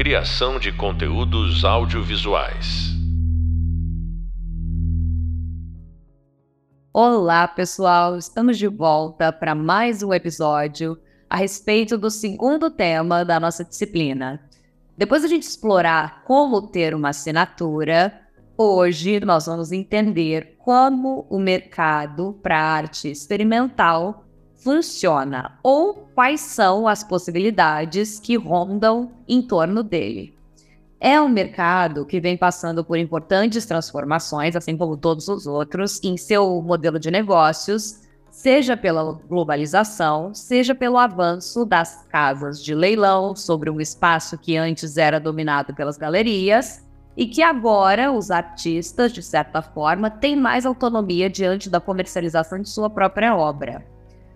Criação de conteúdos audiovisuais. Olá, pessoal! Estamos de volta para mais um episódio a respeito do segundo tema da nossa disciplina. Depois da gente explorar como ter uma assinatura, hoje nós vamos entender como o mercado para arte experimental funciona ou quais são as possibilidades que rondam em torno dele. É um mercado que vem passando por importantes transformações, assim como todos os outros, em seu modelo de negócios, seja pela globalização, seja pelo avanço das casas de leilão sobre um espaço que antes era dominado pelas galerias e que agora os artistas, de certa forma, têm mais autonomia diante da comercialização de sua própria obra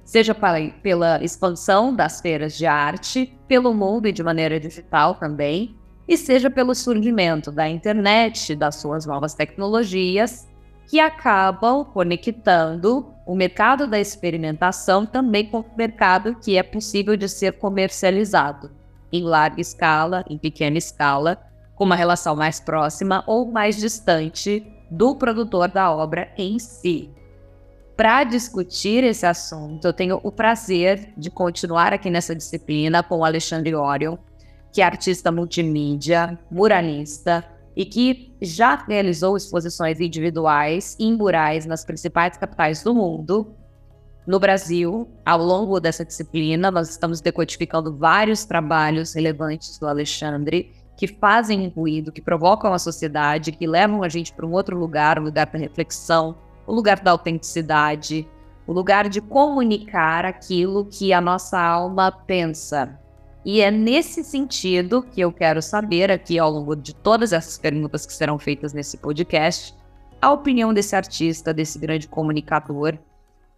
seja pela expansão das feiras de arte, pelo mundo e de maneira digital também, e seja pelo surgimento da internet, das suas novas tecnologias, que acabam conectando o mercado da experimentação também com o mercado que é possível de ser comercializado em larga escala, em pequena escala, com uma relação mais próxima ou mais distante do produtor da obra em si. Para discutir esse assunto, eu tenho o prazer de continuar aqui nessa disciplina com o Alexandre Orion, que é artista multimídia, muralista e que já realizou exposições individuais em murais nas principais capitais do mundo. No Brasil, ao longo dessa disciplina, nós estamos decodificando vários trabalhos relevantes do Alexandre que fazem ruído, que provocam a sociedade, que levam a gente para um outro lugar, um lugar para reflexão, o lugar da autenticidade, o lugar de comunicar aquilo que a nossa alma pensa. E é nesse sentido que eu quero saber aqui ao longo de todas essas perguntas que serão feitas nesse podcast, a opinião desse artista, desse grande comunicador,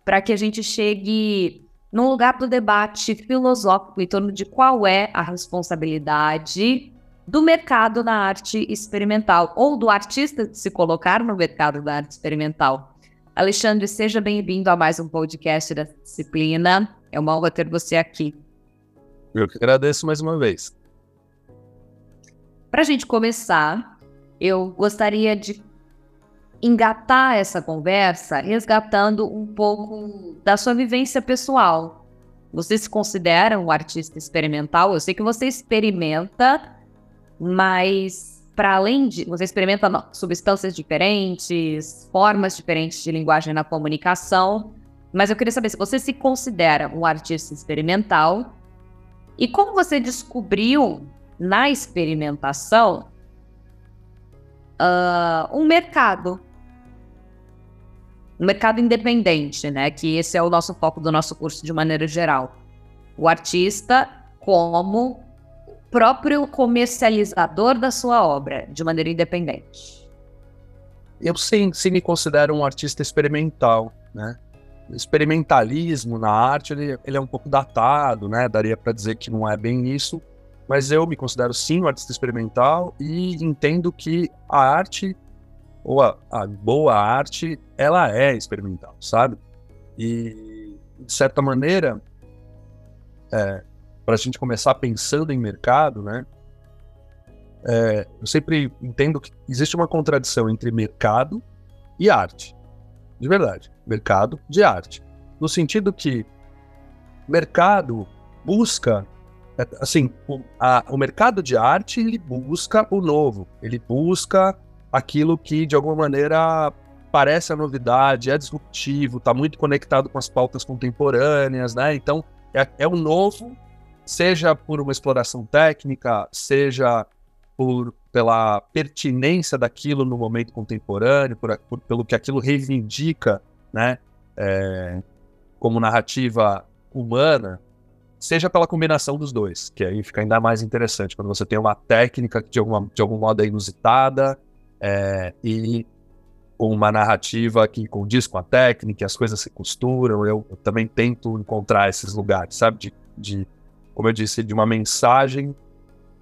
para que a gente chegue num lugar do debate filosófico em torno de qual é a responsabilidade do mercado na arte experimental ou do artista se colocar no mercado da arte experimental. Alexandre, seja bem-vindo a mais um podcast da disciplina. É uma honra ter você aqui. Eu que agradeço mais uma vez. Para a gente começar, eu gostaria de engatar essa conversa resgatando um pouco da sua vivência pessoal. Você se considera um artista experimental? Eu sei que você experimenta, mas para além de. Você experimenta substâncias diferentes, formas diferentes de linguagem na comunicação. Mas eu queria saber se você se considera um artista experimental e como você descobriu na experimentação uh, um mercado. Um mercado independente, né? Que esse é o nosso foco do nosso curso de maneira geral. O artista como próprio comercializador da sua obra, de maneira independente? Eu sim, sim me considero um artista experimental, né? Experimentalismo na arte, ele, ele é um pouco datado, né? Daria para dizer que não é bem isso, mas eu me considero sim um artista experimental e entendo que a arte, ou a, a boa arte, ela é experimental, sabe? E, de certa maneira, é, para a gente começar pensando em mercado, né? É, eu sempre entendo que existe uma contradição entre mercado e arte. De verdade, mercado de arte. No sentido que mercado busca, é, assim, o, a, o mercado de arte ele busca o novo, ele busca aquilo que de alguma maneira parece a novidade, é disruptivo, está muito conectado com as pautas contemporâneas, né? Então é, é o novo seja por uma exploração técnica, seja por, pela pertinência daquilo no momento contemporâneo, por, por, pelo que aquilo reivindica, né, é, como narrativa humana, seja pela combinação dos dois, que aí fica ainda mais interessante, quando você tem uma técnica que de, alguma, de algum modo é inusitada é, e uma narrativa que condiz com a técnica, as coisas se costuram, eu, eu também tento encontrar esses lugares, sabe, de, de como eu disse, de uma mensagem,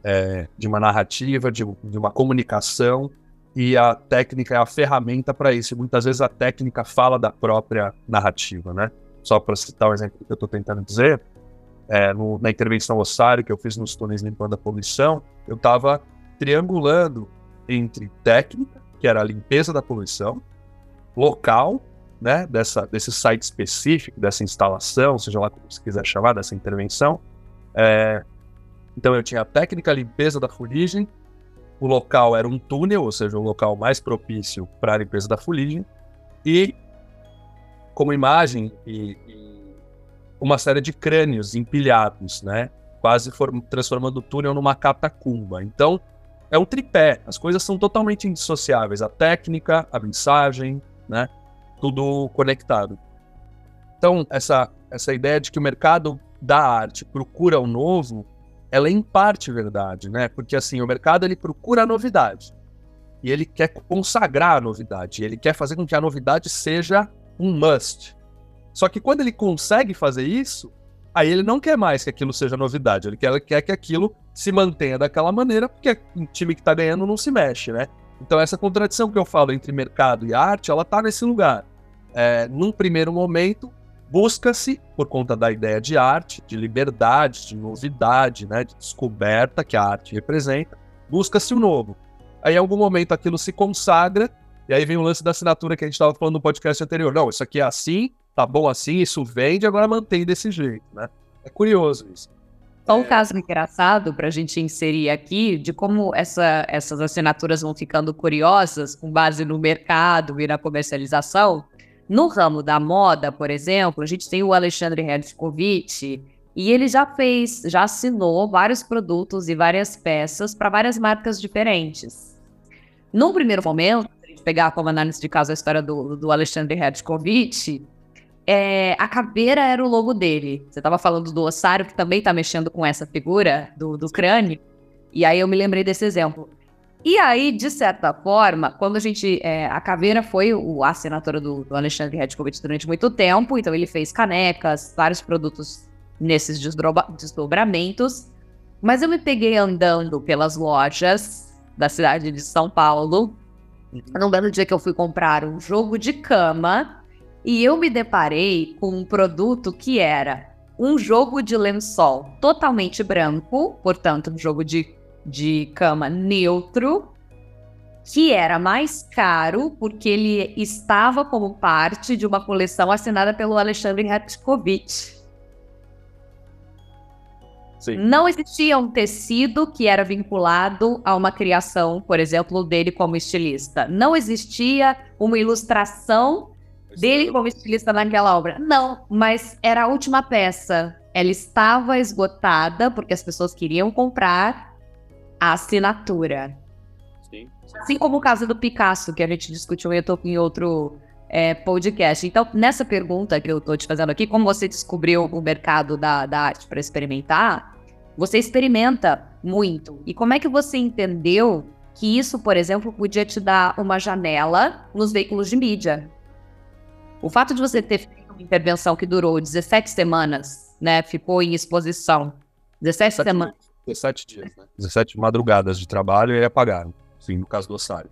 é, de uma narrativa, de, de, uma comunicação, e a técnica é a ferramenta para isso. E muitas vezes a técnica fala da própria narrativa, né? Só para citar o exemplo que eu estou tentando dizer, é, no, na intervenção ossário que eu fiz nos túneis limpando a poluição, eu estava triangulando entre técnica, que era a limpeza da poluição, local, né, dessa, desse site específico, dessa instalação, seja lá como você quiser chamar, dessa intervenção. É, então eu tinha a técnica limpeza da fuligem, o local era um túnel, ou seja, o local mais propício para a limpeza da fuligem, e como imagem e, e uma série de crânios empilhados, né? Quase transformando o túnel numa catacumba. Então, é um tripé. As coisas são totalmente indissociáveis. A técnica, a mensagem, né? Tudo conectado. Então, essa, essa ideia de que o mercado da arte procura o novo, ela é em parte verdade, né? Porque assim, o mercado ele procura a novidade. E ele quer consagrar a novidade. Ele quer fazer com que a novidade seja um must. Só que quando ele consegue fazer isso, aí ele não quer mais que aquilo seja novidade. Ele quer, quer que aquilo se mantenha daquela maneira, porque um time que está ganhando não se mexe, né? Então essa contradição que eu falo entre mercado e arte, ela está nesse lugar. É, num primeiro momento, busca-se, por conta da ideia de arte, de liberdade, de novidade, né, de descoberta que a arte representa, busca-se o novo. Aí em algum momento aquilo se consagra, e aí vem o lance da assinatura que a gente estava falando no podcast anterior. Não, isso aqui é assim, tá bom assim, isso vende, agora mantém desse jeito, né? É curioso isso. Só um é... caso engraçado para a gente inserir aqui de como essa, essas assinaturas vão ficando curiosas com base no mercado e na comercialização. No ramo da moda, por exemplo, a gente tem o Alexandre Redkovic e ele já fez, já assinou vários produtos e várias peças para várias marcas diferentes. Num primeiro momento, se a gente pegar como análise de caso a história do, do Alexandre Redkovic, é, a caveira era o logo dele. Você estava falando do ossário, que também está mexendo com essa figura do, do crânio. E aí eu me lembrei desse exemplo. E aí, de certa forma, quando a gente. É, a caveira foi o, a assinatura do, do Alexandre Redkovic durante muito tempo, então ele fez canecas, vários produtos nesses desdobramentos. Mas eu me peguei andando pelas lojas da cidade de São Paulo, uhum. num belo dia que eu fui comprar um jogo de cama e eu me deparei com um produto que era um jogo de lençol totalmente branco, portanto, um jogo de, de cama neutro, que era mais caro porque ele estava como parte de uma coleção assinada pelo Alexandre Ratkovic. Sim. Não existia um tecido que era vinculado a uma criação, por exemplo, dele como estilista. Não existia uma ilustração dele como estilista naquela obra. Não, mas era a última peça. Ela estava esgotada porque as pessoas queriam comprar a assinatura. Sim. Assim como o caso do Picasso, que a gente discutiu em outro é, podcast. Então, nessa pergunta que eu estou te fazendo aqui, como você descobriu o mercado da, da arte para experimentar, você experimenta muito. E como é que você entendeu que isso, por exemplo, podia te dar uma janela nos veículos de mídia? O fato de você ter feito uma intervenção que durou 17 semanas, né? Ficou em exposição. 17 semanas. 17 dias, né? 17 madrugadas de trabalho e apagaram. Sim, no caso do ossário.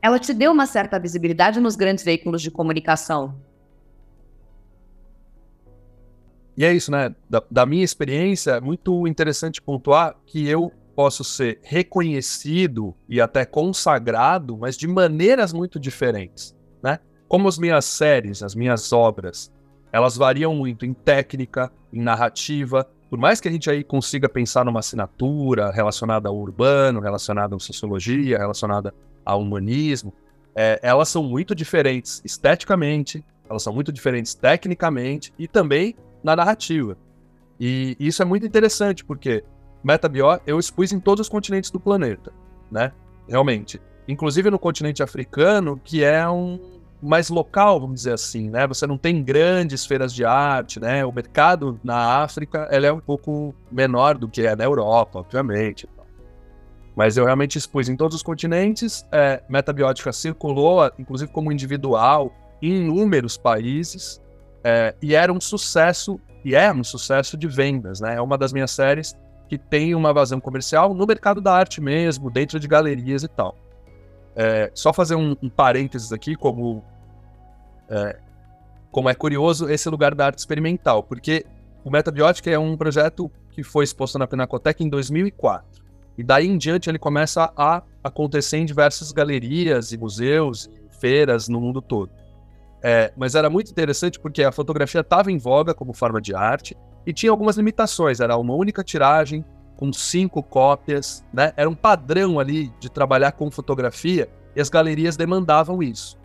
Ela te deu uma certa visibilidade nos grandes veículos de comunicação. E é isso, né? Da, da minha experiência, é muito interessante pontuar que eu posso ser reconhecido e até consagrado, mas de maneiras muito diferentes, né? Como as minhas séries, as minhas obras, elas variam muito em técnica, em narrativa. Por mais que a gente aí consiga pensar numa assinatura relacionada ao urbano, relacionada à sociologia, relacionada ao humanismo, é, elas são muito diferentes esteticamente, elas são muito diferentes tecnicamente e também na narrativa. E isso é muito interessante, porque Metabió eu expus em todos os continentes do planeta, né? Realmente. Inclusive no continente africano, que é um mais local, vamos dizer assim, né? Você não tem grandes feiras de arte, né? O mercado na África ele é um pouco menor do que é na Europa, obviamente. Mas eu realmente expus em todos os continentes. É, Metabiótica circulou, inclusive como individual, em inúmeros países. É, e era um sucesso, e é um sucesso de vendas, né? É uma das minhas séries que tem uma vazão comercial no mercado da arte mesmo, dentro de galerias e tal. É, só fazer um, um parênteses aqui, como é, como é curioso esse lugar da arte experimental, porque o Metabiótica é um projeto que foi exposto na Pinacoteca em 2004. E daí em diante ele começa a acontecer em diversas galerias e museus e feiras no mundo todo. É, mas era muito interessante porque a fotografia estava em voga como forma de arte e tinha algumas limitações. Era uma única tiragem, com cinco cópias, né? Era um padrão ali de trabalhar com fotografia e as galerias demandavam isso.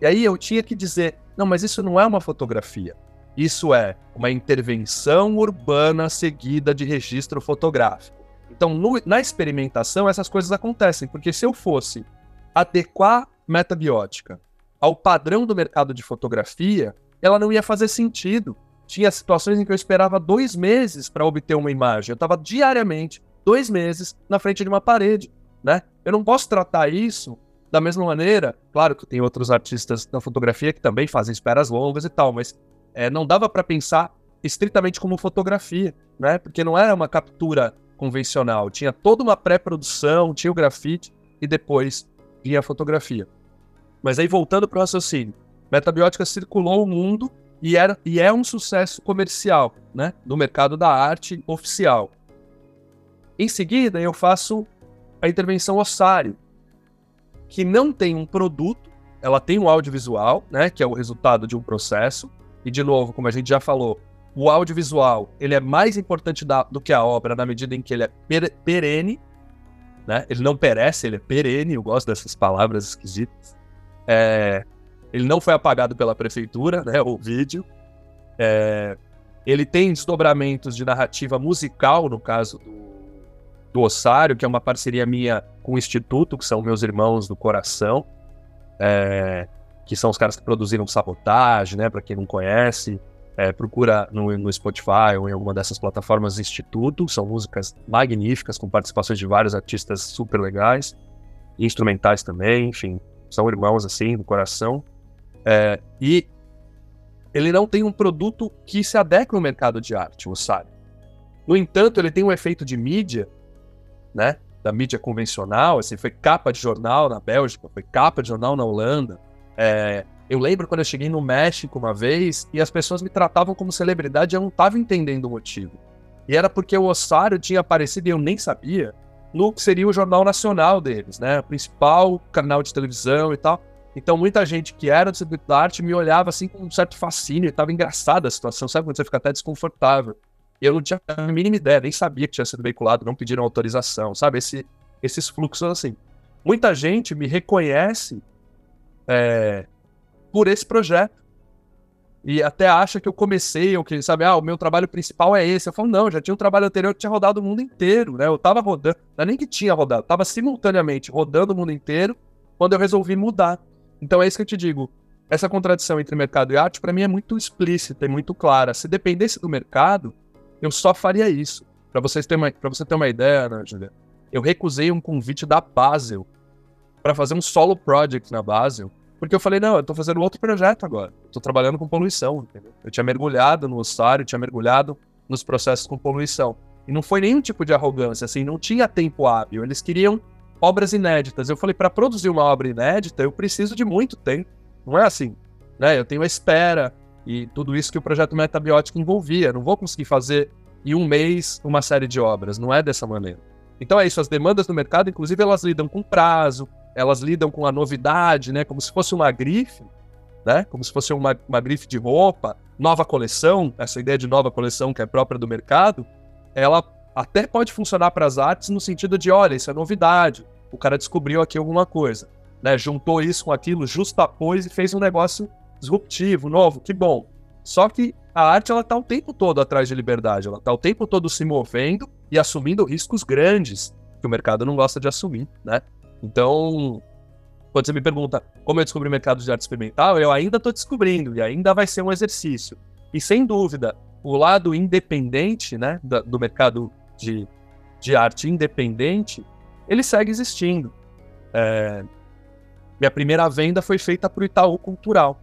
E aí eu tinha que dizer: não, mas isso não é uma fotografia. Isso é uma intervenção urbana seguida de registro fotográfico. Então, no, na experimentação, essas coisas acontecem, porque se eu fosse adequar metabiótica ao padrão do mercado de fotografia, ela não ia fazer sentido. Tinha situações em que eu esperava dois meses para obter uma imagem. Eu estava diariamente, dois meses, na frente de uma parede. Né? Eu não posso tratar isso da mesma maneira. Claro que tem outros artistas da fotografia que também fazem esperas longas e tal, mas é, não dava para pensar estritamente como fotografia, né? Porque não era uma captura convencional. Tinha toda uma pré-produção, tinha o grafite e depois vinha a fotografia. Mas aí voltando para o raciocínio, Metabiótica circulou o mundo e, era, e é um sucesso comercial, né? No mercado da arte oficial. Em seguida, eu faço a intervenção ossário, que não tem um produto, ela tem um audiovisual, né? Que é o resultado de um processo, e de novo, como a gente já falou, o audiovisual ele é mais importante da, do que a obra na medida em que ele é per, perene, né? Ele não perece, ele é perene. Eu gosto dessas palavras esquisitas. É, ele não foi apagado pela prefeitura, né? O vídeo. É, ele tem desdobramentos de narrativa musical, no caso do, do Ossário, que é uma parceria minha com o Instituto, que são meus irmãos do coração. É, que são os caras que produziram Sabotagem, né? Para quem não conhece, é, procura no, no, Spotify ou em alguma dessas plataformas Instituto. São músicas magníficas, com participações de vários artistas super legais, instrumentais também, enfim, são irmãos assim, do coração. É, e ele não tem um produto que se adeque ao mercado de arte, o Sari. No entanto, ele tem um efeito de mídia, né? Da mídia convencional, assim, foi capa de jornal na Bélgica, foi capa de jornal na Holanda, é, eu lembro quando eu cheguei no México uma vez e as pessoas me tratavam como celebridade e eu não estava entendendo o motivo. E era porque o Ossário tinha aparecido e eu nem sabia no que seria o jornal nacional deles, né? O principal canal de televisão e tal. Então muita gente que era do circuito da arte me olhava assim com um certo fascínio, estava engraçada a situação, sabe quando você fica até desconfortável. Eu não tinha a mínima ideia, nem sabia que tinha sido veiculado, não pediram autorização, sabe? Esse, esses fluxos assim. Muita gente me reconhece é, por esse projeto. E até acha que eu comecei, ou que, sabe, ah, o meu trabalho principal é esse. Eu falo, não, já tinha um trabalho anterior que tinha rodado o mundo inteiro, né? Eu tava rodando, não é nem que tinha rodado, tava simultaneamente rodando o mundo inteiro quando eu resolvi mudar. Então é isso que eu te digo. Essa contradição entre mercado e arte, para mim, é muito explícita e muito clara. Se dependesse do mercado, eu só faria isso. Para vocês terem uma, você ter uma ideia, né, Julia? Eu recusei um convite da Basel para fazer um solo project na Basel, porque eu falei, não, eu tô fazendo outro projeto agora. Eu tô trabalhando com poluição, entendeu? Eu tinha mergulhado no ossário, tinha mergulhado nos processos com poluição. E não foi nenhum tipo de arrogância, assim, não tinha tempo hábil. Eles queriam obras inéditas. Eu falei, para produzir uma obra inédita, eu preciso de muito tempo. Não é assim, né? Eu tenho a espera e tudo isso que o projeto Metabiótico envolvia. Não vou conseguir fazer em um mês uma série de obras. Não é dessa maneira. Então é isso, as demandas do mercado, inclusive, elas lidam com prazo, elas lidam com a novidade, né? Como se fosse uma grife, né? Como se fosse uma, uma grife de roupa, nova coleção, essa ideia de nova coleção que é própria do mercado, ela até pode funcionar para as artes no sentido de, olha, isso é novidade, o cara descobriu aqui alguma coisa, né? Juntou isso com aquilo, justapôs e fez um negócio disruptivo, novo, que bom. Só que a arte ela tá o tempo todo atrás de liberdade, ela tá o tempo todo se movendo e assumindo riscos grandes que o mercado não gosta de assumir, né? Então, quando você me pergunta como eu descobri o mercado de arte experimental, eu ainda estou descobrindo e ainda vai ser um exercício. E sem dúvida, o lado independente né, do mercado de, de arte independente, ele segue existindo. É, minha primeira venda foi feita para o Itaú Cultural,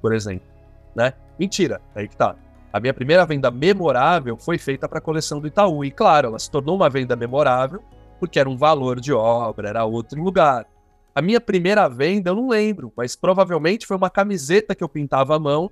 por exemplo. Né? Mentira, aí que tá. A minha primeira venda memorável foi feita para a coleção do Itaú. E claro, ela se tornou uma venda memorável porque era um valor de obra, era outro lugar. A minha primeira venda eu não lembro, mas provavelmente foi uma camiseta que eu pintava à mão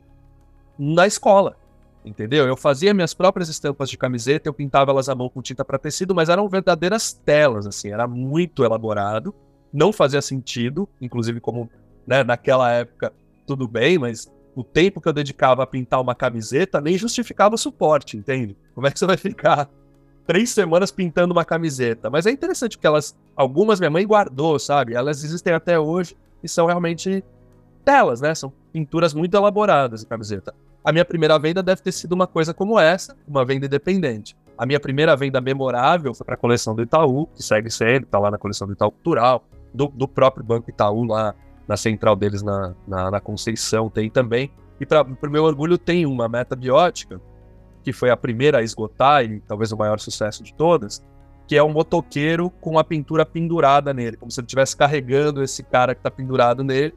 na escola. Entendeu? Eu fazia minhas próprias estampas de camiseta, eu pintava elas à mão com tinta para tecido, mas eram verdadeiras telas, assim, era muito elaborado, não fazia sentido, inclusive como, né, naquela época, tudo bem, mas o tempo que eu dedicava a pintar uma camiseta nem justificava o suporte, entende? Como é que você vai ficar três semanas pintando uma camiseta? Mas é interessante porque elas, algumas minha mãe guardou, sabe? Elas existem até hoje e são realmente telas, né? São pinturas muito elaboradas de camiseta. A minha primeira venda deve ter sido uma coisa como essa, uma venda independente. A minha primeira venda memorável foi para a coleção do Itaú, que segue sendo, está lá na coleção do Itaú Cultural, do, do, próprio Banco Itaú, lá na central deles na, na, na Conceição, tem também. E para o meu orgulho, tem uma meta biótica, que foi a primeira a esgotar e talvez o maior sucesso de todas, que é um motoqueiro com a pintura pendurada nele, como se ele estivesse carregando esse cara que está pendurado nele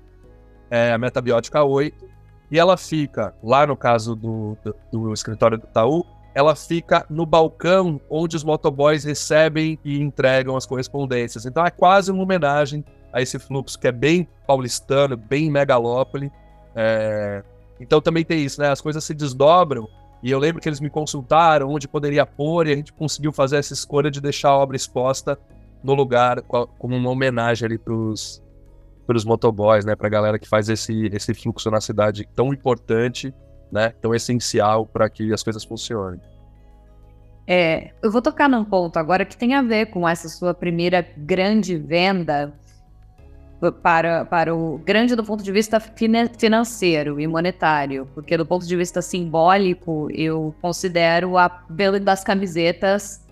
é a Metabiótica 8, e ela fica, lá no caso do, do, do escritório do Itaú, ela fica no balcão onde os motoboys recebem e entregam as correspondências. Então é quase uma homenagem a esse fluxo que é bem paulistano, bem megalópole. É... Então também tem isso, né? As coisas se desdobram. E eu lembro que eles me consultaram onde poderia pôr, e a gente conseguiu fazer essa escolha de deixar a obra exposta no lugar como uma homenagem ali para os pelos motoboys, né, para a galera que faz esse, esse fluxo na cidade tão importante, né, tão essencial para que as coisas funcionem. É, eu vou tocar num ponto agora que tem a ver com essa sua primeira grande venda para, para o grande do ponto de vista financeiro e monetário, porque do ponto de vista simbólico eu considero a venda das camisetas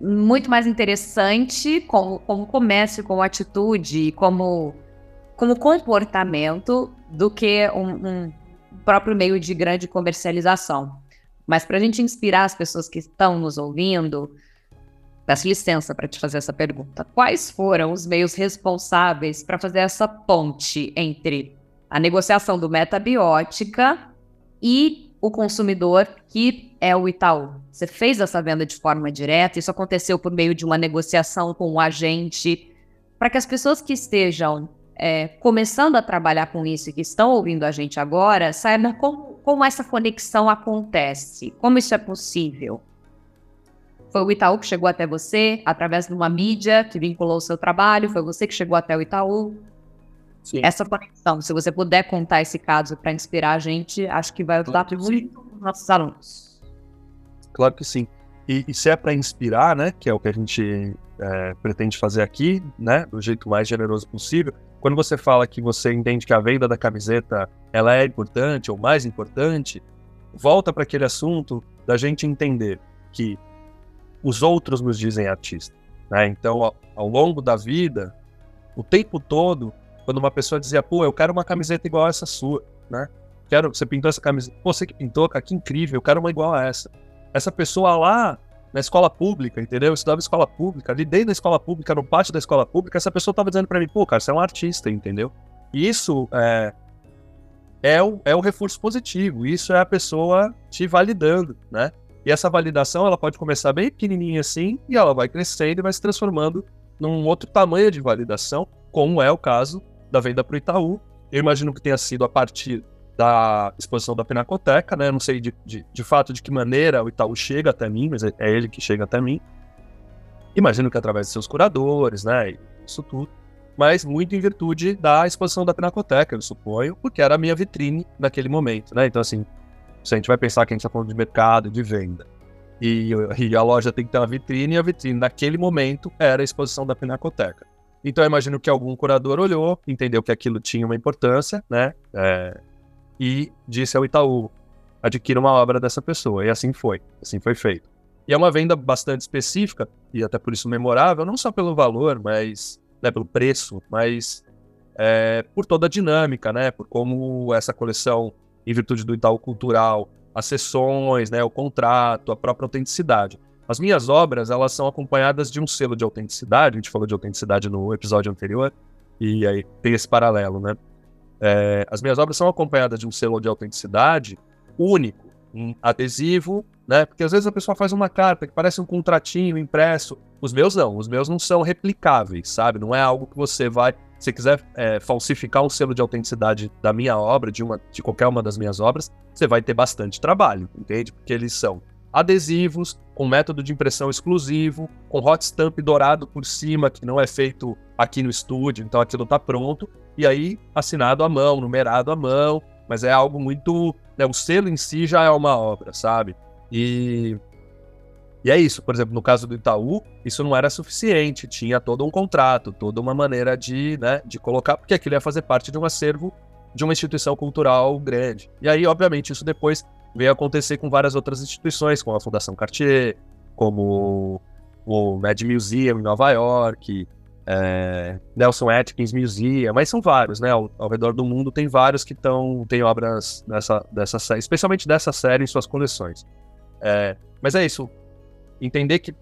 muito mais interessante como, como comércio, como atitude, como como comportamento do que um, um próprio meio de grande comercialização. Mas para a gente inspirar as pessoas que estão nos ouvindo, peço licença para te fazer essa pergunta. Quais foram os meios responsáveis para fazer essa ponte entre a negociação do metabiótica e o consumidor que é o Itaú? Você fez essa venda de forma direta? Isso aconteceu por meio de uma negociação com o um agente? Para que as pessoas que estejam é, começando a trabalhar com isso e que estão ouvindo a gente agora, saiba como, como essa conexão acontece, como isso é possível. Foi o Itaú que chegou até você através de uma mídia que vinculou o seu trabalho, foi você que chegou até o Itaú. Sim. Essa conexão, se você puder contar esse caso para inspirar a gente, acho que vai ajudar claro muito os nossos alunos. Claro que sim. E, e se é para inspirar, né, que é o que a gente é, pretende fazer aqui, né, do jeito mais generoso possível, quando você fala que você entende que a venda da camiseta ela é importante ou mais importante, volta para aquele assunto da gente entender que os outros nos dizem artista. Né? Então, ao, ao, longo da vida, o tempo todo, quando uma pessoa dizia, pô, eu quero uma camiseta igual essa sua, né? Quero, você pintou essa camiseta, pô, você que pintou, cara, que incrível, eu quero uma igual a essa. Essa pessoa lá na escola pública, entendeu? Eu estudava escola pública, dentro da escola pública, no pátio da escola pública, essa pessoa estava dizendo para mim, pô, cara, você é um artista, entendeu? E isso é, é, o, é o reforço positivo, isso é a pessoa te validando, né? E essa validação, ela pode começar bem pequenininha assim, e ela vai crescendo e vai se transformando num outro tamanho de validação, como é o caso da venda para o Itaú. Eu imagino que tenha sido a partir da exposição da Pinacoteca, né? Eu não sei de, de, de, fato de que maneira o Itaú chega até mim, mas é, é ele que chega até mim. Imagino que através de seus curadores, né? Isso tudo. Mas muito em virtude da exposição da Pinacoteca, eu suponho, porque era a minha vitrine naquele momento, né? Então, assim, se a gente vai pensar que a gente está falando de mercado, de venda, e, e, a loja tem que ter uma vitrine, e a vitrine naquele momento era a exposição da Pinacoteca. Então, eu imagino que algum curador olhou, entendeu que aquilo tinha uma importância, né? É, e disse ao Itaú: adquira uma obra dessa pessoa. E assim foi, assim foi feito. E é uma venda bastante específica, e até por isso memorável, não só pelo valor, mas né, pelo preço, mas é, por toda a dinâmica, né? Por como essa coleção, em virtude do Itaú Cultural, as sessões, né, o contrato, a própria autenticidade. As minhas obras, elas são acompanhadas de um selo de autenticidade, a gente falou de autenticidade no episódio anterior, e aí tem esse paralelo, né? É, as minhas obras são acompanhadas de um selo de autenticidade único, um adesivo, né? Porque às vezes a pessoa faz uma carta que parece um contratinho impresso. Os meus não, os meus não são replicáveis, sabe? Não é algo que você vai se quiser é, falsificar um selo de autenticidade da minha obra, de, uma, de qualquer uma das minhas obras, você vai ter bastante trabalho, entende? Porque eles são adesivos, com método de impressão exclusivo, com hot stamp dourado por cima, que não é feito aqui no estúdio, então aquilo está pronto, e aí assinado à mão, numerado à mão, mas é algo muito. Né, o selo em si já é uma obra, sabe? E, e é isso, por exemplo, no caso do Itaú, isso não era suficiente, tinha todo um contrato, toda uma maneira de, né, de colocar, porque aquilo ia fazer parte de um acervo de uma instituição cultural grande. E aí, obviamente, isso depois veio acontecer com várias outras instituições, como a Fundação Cartier, como o Mad Museum em Nova York, é, Nelson Atkins Museum, mas são vários, né? Ao, ao redor do mundo tem vários que estão têm obras dessa, dessa série, especialmente dessa série em suas coleções. É, mas é isso. Entender que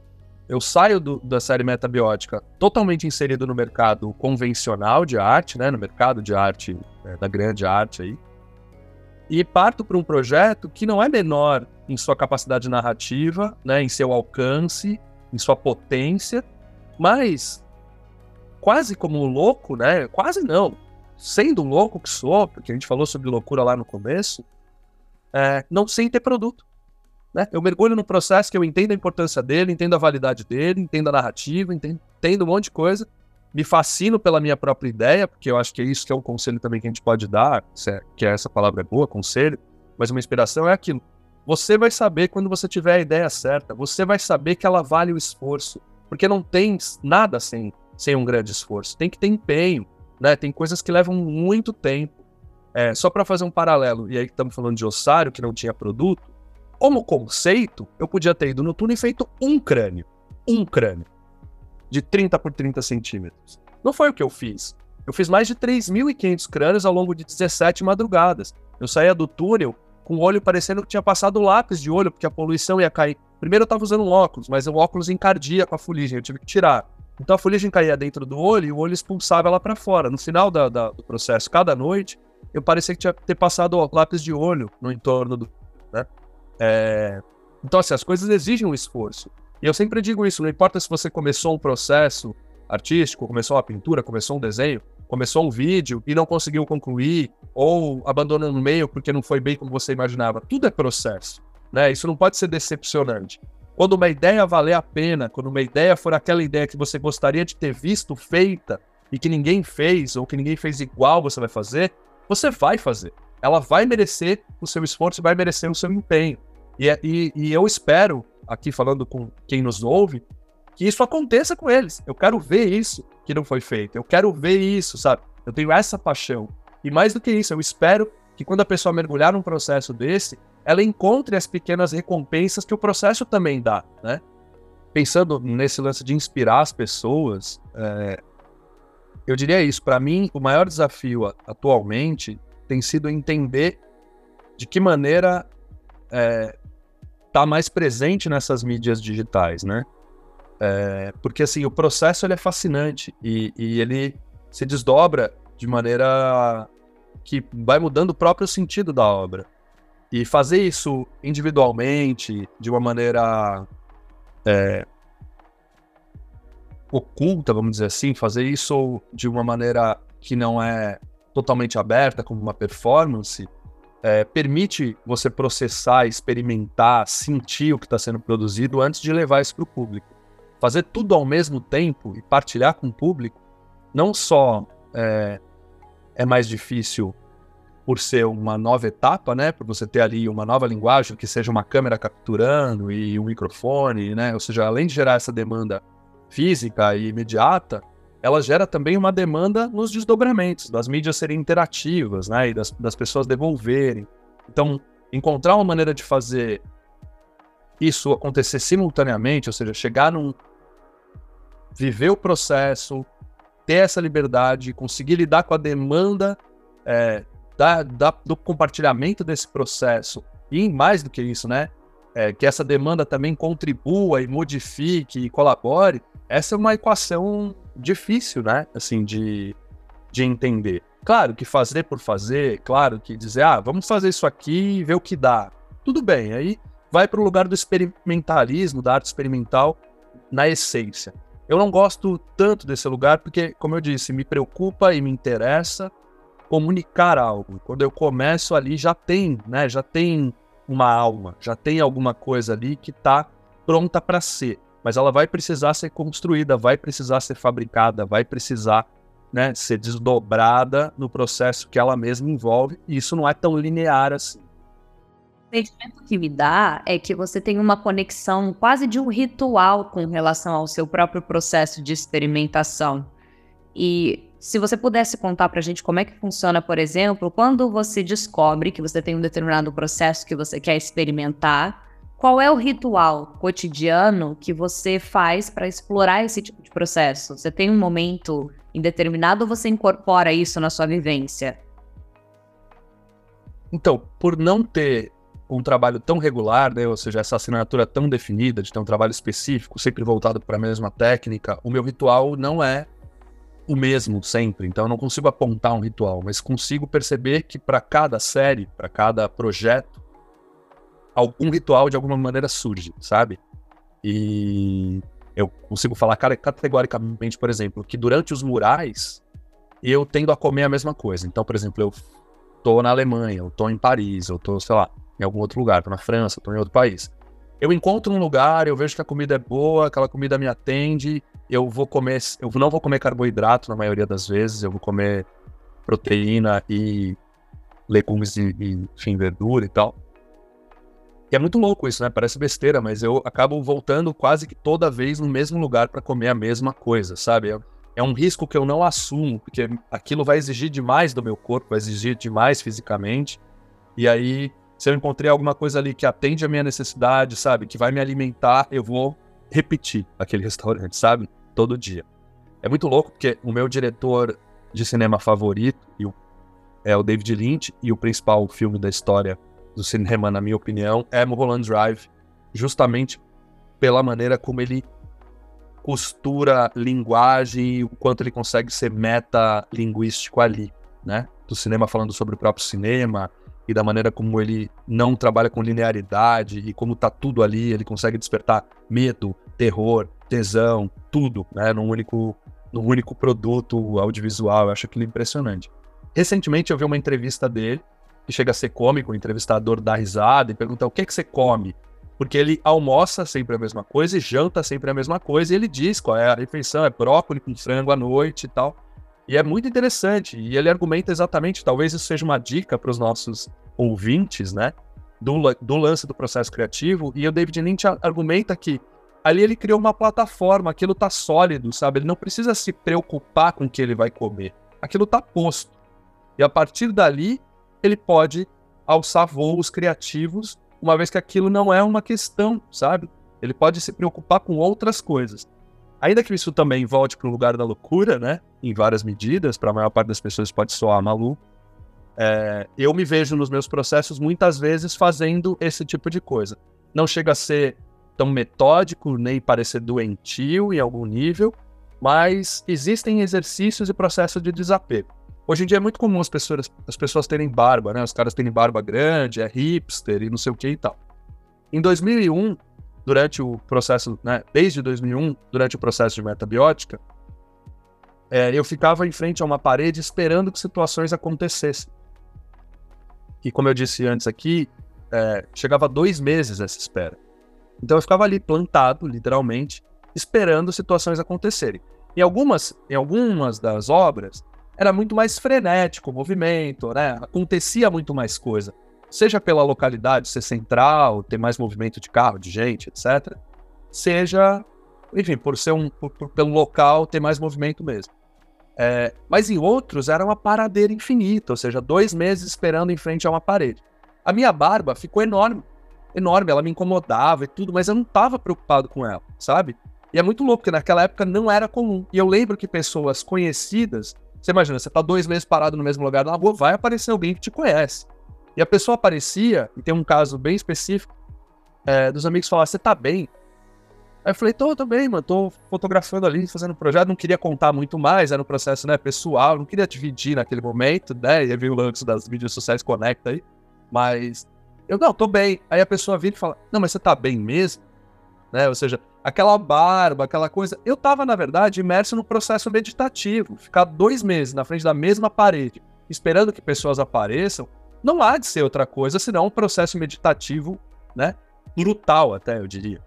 eu saio do, da série metabiótica totalmente inserido no mercado convencional de arte, né? No mercado de arte, é, da grande arte aí e parto para um projeto que não é menor em sua capacidade narrativa, né, em seu alcance, em sua potência, mas quase como louco, né? Quase não. Sendo louco que sou, porque a gente falou sobre loucura lá no começo, é, não sem ter produto. Né? Eu mergulho no processo que eu entendo a importância dele, entendo a validade dele, entendo a narrativa, entendo, entendo um monte de coisa, me fascino pela minha própria ideia, porque eu acho que é isso que é um conselho também que a gente pode dar, é, que é essa palavra é boa, conselho, mas uma inspiração é aquilo. Você vai saber quando você tiver a ideia certa, você vai saber que ela vale o esforço, porque não tem nada sem, sem um grande esforço, tem que ter empenho, né? Tem coisas que levam muito tempo. É, só para fazer um paralelo, e aí estamos falando de ossário, que não tinha produto, como conceito, eu podia ter ido no túnel e feito um crânio. Um crânio de 30 por 30 centímetros. Não foi o que eu fiz. Eu fiz mais de 3.500 crânios ao longo de 17 madrugadas. Eu saía do túnel com o olho parecendo que tinha passado lápis de olho, porque a poluição ia cair. Primeiro eu estava usando um óculos, mas o óculos encardia com a fuligem, eu tive que tirar. Então a fuligem caía dentro do olho e o olho expulsava ela para fora. No final da, da, do processo, cada noite, eu parecia que tinha ter passado lápis de olho no entorno do. Né? É... Então, assim, as coisas exigem um esforço. E eu sempre digo isso, não importa se você começou um processo artístico, começou uma pintura, começou um desenho, começou um vídeo e não conseguiu concluir, ou abandonou no meio porque não foi bem como você imaginava. Tudo é processo, né? Isso não pode ser decepcionante. Quando uma ideia valer a pena, quando uma ideia for aquela ideia que você gostaria de ter visto feita e que ninguém fez, ou que ninguém fez igual você vai fazer, você vai fazer. Ela vai merecer o seu esforço, vai merecer o seu empenho. E, é, e, e eu espero aqui falando com quem nos ouve, que isso aconteça com eles. Eu quero ver isso que não foi feito. Eu quero ver isso, sabe? Eu tenho essa paixão. E mais do que isso, eu espero que quando a pessoa mergulhar num processo desse, ela encontre as pequenas recompensas que o processo também dá, né? Pensando nesse lance de inspirar as pessoas, é, eu diria isso. Para mim, o maior desafio atualmente tem sido entender de que maneira é, tá mais presente nessas mídias digitais, né? É, porque assim, o processo ele é fascinante e, e, ele se desdobra de maneira que vai mudando o próprio sentido da obra. E fazer isso individualmente, de uma maneira é, oculta, vamos dizer assim, fazer isso de uma maneira que não é totalmente aberta, como uma performance, é, permite você processar, experimentar, sentir o que está sendo produzido antes de levar isso para o público. Fazer tudo ao mesmo tempo e partilhar com o público não só é, é mais difícil por ser uma nova etapa, né? Por você ter ali uma nova linguagem, que seja uma câmera capturando e um microfone, né? Ou seja, além de gerar essa demanda física e imediata, ela gera também uma demanda nos desdobramentos, das mídias serem interativas, né, e das, das pessoas devolverem. Então, encontrar uma maneira de fazer isso acontecer simultaneamente, ou seja, chegar num. viver o processo, ter essa liberdade, conseguir lidar com a demanda é, da, da, do compartilhamento desse processo, e mais do que isso, né? É, que essa demanda também contribua e modifique e colabore, essa é uma equação difícil, né? Assim, de, de entender. Claro que fazer por fazer, claro que dizer, ah, vamos fazer isso aqui e ver o que dá. Tudo bem, aí vai para o lugar do experimentalismo, da arte experimental, na essência. Eu não gosto tanto desse lugar porque, como eu disse, me preocupa e me interessa comunicar algo. Quando eu começo ali, já tem, né? Já tem uma alma, já tem alguma coisa ali que está pronta para ser. Mas ela vai precisar ser construída, vai precisar ser fabricada, vai precisar né, ser desdobrada no processo que ela mesma envolve. E isso não é tão linear assim. O sentimento que me dá é que você tem uma conexão quase de um ritual com relação ao seu próprio processo de experimentação. E se você pudesse contar para a gente como é que funciona, por exemplo, quando você descobre que você tem um determinado processo que você quer experimentar, qual é o ritual cotidiano que você faz para explorar esse tipo de processo? Você tem um momento indeterminado ou você incorpora isso na sua vivência? Então, por não ter um trabalho tão regular, né, ou seja, essa assinatura tão definida, de ter um trabalho específico, sempre voltado para a mesma técnica, o meu ritual não é o mesmo sempre. Então eu não consigo apontar um ritual, mas consigo perceber que para cada série, para cada projeto, algum ritual de alguma maneira surge, sabe? E eu consigo falar categoricamente, por exemplo, que durante os murais eu tendo a comer a mesma coisa. Então, por exemplo, eu tô na Alemanha, eu tô em Paris, eu tô, sei lá, em algum outro lugar, tô na França, tô em outro país. Eu encontro um lugar, eu vejo que a comida é boa, aquela comida me atende, eu vou comer, eu não vou comer carboidrato na maioria das vezes, eu vou comer proteína e legumes e, e enfim, verdura e tal. E é muito louco isso, né? Parece besteira, mas eu acabo voltando quase que toda vez no mesmo lugar para comer a mesma coisa, sabe? É, é um risco que eu não assumo, porque aquilo vai exigir demais do meu corpo, vai exigir demais fisicamente. E aí se eu encontrei alguma coisa ali que atende a minha necessidade, sabe, que vai me alimentar, eu vou repetir aquele restaurante, sabe? Todo dia. É muito louco porque o meu diretor de cinema favorito é o David Lynch e o principal filme da história do cinema, na minha opinião, é Mulholland Drive, justamente pela maneira como ele costura linguagem e o quanto ele consegue ser meta-linguístico ali, né? Do cinema falando sobre o próprio cinema, e da maneira como ele não trabalha com linearidade e como tá tudo ali, ele consegue despertar medo, terror, tesão, tudo, né, num único, num único produto audiovisual. Eu acho aquilo impressionante. Recentemente eu vi uma entrevista dele, que chega a ser cômico, o entrevistador dá risada e pergunta o que, é que você come? Porque ele almoça sempre a mesma coisa e janta sempre a mesma coisa, e ele diz qual é a refeição, é brócolis com frango à noite e tal. E é muito interessante. E ele argumenta exatamente, talvez isso seja uma dica para os nossos ouvintes, né? Do, do lance do processo criativo. E o David Lynch argumenta que ali ele criou uma plataforma, aquilo tá sólido, sabe? Ele não precisa se preocupar com o que ele vai comer. Aquilo tá posto. E a partir dali, ele pode alçar voos criativos, uma vez que aquilo não é uma questão, sabe? Ele pode se preocupar com outras coisas. Ainda que isso também volte para o lugar da loucura, né? Em várias medidas, para a maior parte das pessoas pode soar maluco. É, eu me vejo nos meus processos muitas vezes fazendo esse tipo de coisa. Não chega a ser tão metódico, nem parecer doentio em algum nível, mas existem exercícios e processos de desapego. Hoje em dia é muito comum as pessoas, as pessoas terem barba, né? Os caras terem barba grande, é hipster e não sei o que e tal. Em 2001, durante o processo, né, desde 2001, durante o processo de metabiótica, é, eu ficava em frente a uma parede esperando que situações acontecessem. E como eu disse antes aqui, é, chegava dois meses essa espera. Então eu ficava ali plantado, literalmente, esperando situações acontecerem. Em algumas, em algumas das obras, era muito mais frenético o movimento, né? acontecia muito mais coisa seja pela localidade ser central, ter mais movimento de carro, de gente, etc., seja, enfim, por ser um, por, por, pelo local ter mais movimento mesmo. É, mas em outros era uma paradeira infinita, ou seja, dois meses esperando em frente a uma parede. A minha barba ficou enorme, enorme, ela me incomodava e tudo, mas eu não estava preocupado com ela, sabe? E é muito louco, porque naquela época não era comum. E eu lembro que pessoas conhecidas, você imagina, você tá dois meses parado no mesmo lugar na rua, vai aparecer alguém que te conhece. E a pessoa aparecia, e tem um caso bem específico, é, dos amigos falaram, você tá bem? Aí eu falei, tô, tô bem, mano, tô fotografando ali, fazendo um projeto, não queria contar muito mais, era um processo, né, pessoal, não queria dividir naquele momento, né, e vi o lance das mídias sociais conecta aí, mas eu, não, tô bem. Aí a pessoa vira e fala, não, mas você tá bem mesmo? né? Ou seja, aquela barba, aquela coisa. Eu estava, na verdade, imerso no processo meditativo. Ficar dois meses na frente da mesma parede, esperando que pessoas apareçam, não há de ser outra coisa senão um processo meditativo, né? Brutal, até, eu diria.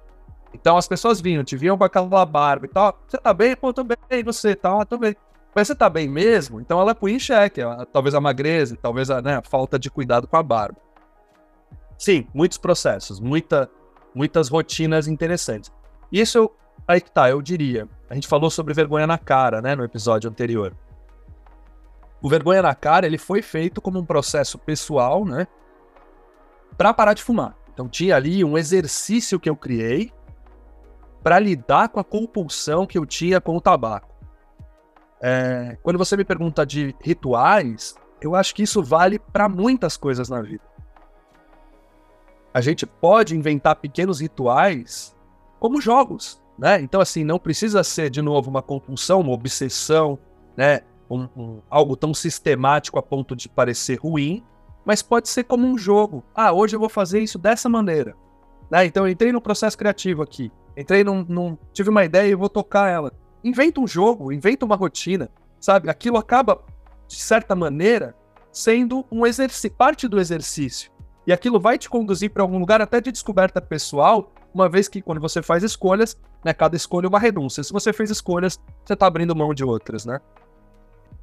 Então as pessoas vinham, te viam com aquela barba e tal. Você tá bem? Pô, tô bem. Você? Tá, tô bem. Mas você tá bem mesmo? Então ela põe em xeque, talvez a magreza, talvez a, né, a falta de cuidado com a barba. Sim, muitos processos, muita, muitas rotinas interessantes. Isso eu, aí que tá, eu diria. A gente falou sobre vergonha na cara, né, no episódio anterior. O vergonha na cara, ele foi feito como um processo pessoal, né, para parar de fumar. Então tinha ali um exercício que eu criei para lidar com a compulsão que eu tinha com o tabaco. É, quando você me pergunta de rituais, eu acho que isso vale para muitas coisas na vida. A gente pode inventar pequenos rituais como jogos, né? Então, assim, não precisa ser, de novo, uma compulsão, uma obsessão, né? Um, um, algo tão sistemático a ponto de parecer ruim, mas pode ser como um jogo. Ah, hoje eu vou fazer isso dessa maneira. Né? Então, eu entrei no processo criativo aqui. Entrei num, num. Tive uma ideia e vou tocar ela. Inventa um jogo, inventa uma rotina, sabe? Aquilo acaba, de certa maneira, sendo um exercício, parte do exercício. E aquilo vai te conduzir para algum lugar até de descoberta pessoal, uma vez que quando você faz escolhas, né, cada escolha é uma renúncia. Se você fez escolhas, você está abrindo mão de outras, né?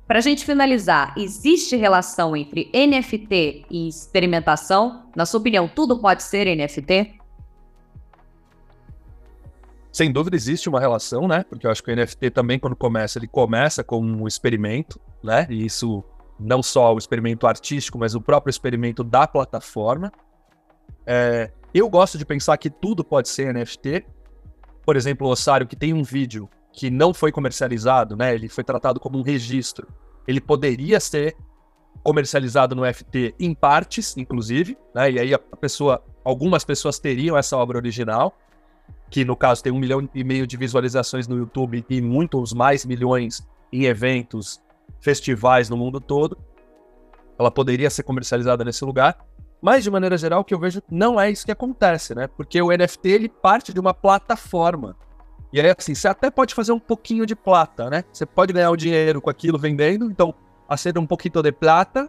Para a gente finalizar, existe relação entre NFT e experimentação? Na sua opinião, tudo pode ser NFT? sem dúvida existe uma relação, né? Porque eu acho que o NFT também, quando começa, ele começa como um experimento, né? E isso não só o experimento artístico, mas o próprio experimento da plataforma. É, eu gosto de pensar que tudo pode ser NFT. Por exemplo, o Ossário, que tem um vídeo que não foi comercializado, né? Ele foi tratado como um registro. Ele poderia ser comercializado no FT em partes, inclusive, né? E aí a pessoa, algumas pessoas teriam essa obra original que no caso tem um milhão e meio de visualizações no YouTube e muitos mais milhões em eventos, festivais no mundo todo. Ela poderia ser comercializada nesse lugar, mas de maneira geral o que eu vejo não é isso que acontece, né? Porque o NFT ele parte de uma plataforma. E aí assim, você até pode fazer um pouquinho de plata, né? Você pode ganhar o dinheiro com aquilo vendendo, então acender um pouquinho de plata,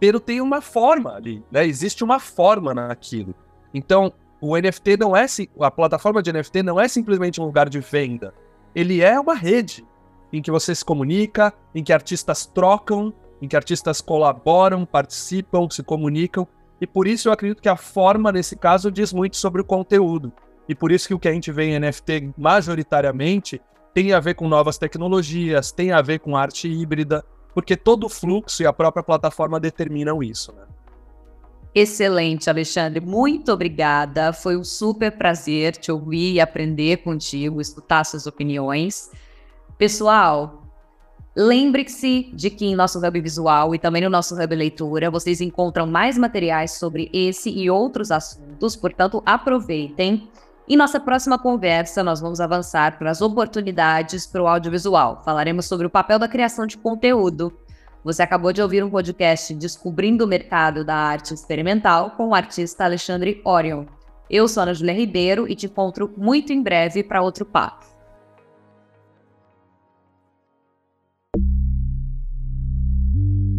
pero tem uma forma ali, né? Existe uma forma naquilo. Então, o NFT não é a plataforma de NFT não é simplesmente um lugar de venda. Ele é uma rede em que você se comunica, em que artistas trocam, em que artistas colaboram, participam, se comunicam. E por isso eu acredito que a forma, nesse caso, diz muito sobre o conteúdo. E por isso que o que a gente vê em NFT majoritariamente tem a ver com novas tecnologias, tem a ver com arte híbrida, porque todo o fluxo e a própria plataforma determinam isso. Né? Excelente, Alexandre. Muito obrigada. Foi um super prazer te ouvir e aprender contigo, escutar suas opiniões. Pessoal, lembre-se de que em nosso Hub Visual e também no nosso Hub Leitura vocês encontram mais materiais sobre esse e outros assuntos, portanto, aproveitem. Em nossa próxima conversa, nós vamos avançar para as oportunidades para o audiovisual. Falaremos sobre o papel da criação de conteúdo você acabou de ouvir um podcast Descobrindo o Mercado da Arte Experimental com o artista Alexandre Orion. Eu sou Ana Julia Ribeiro e te encontro muito em breve para outro papo.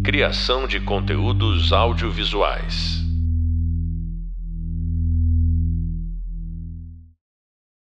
Criação de conteúdos audiovisuais.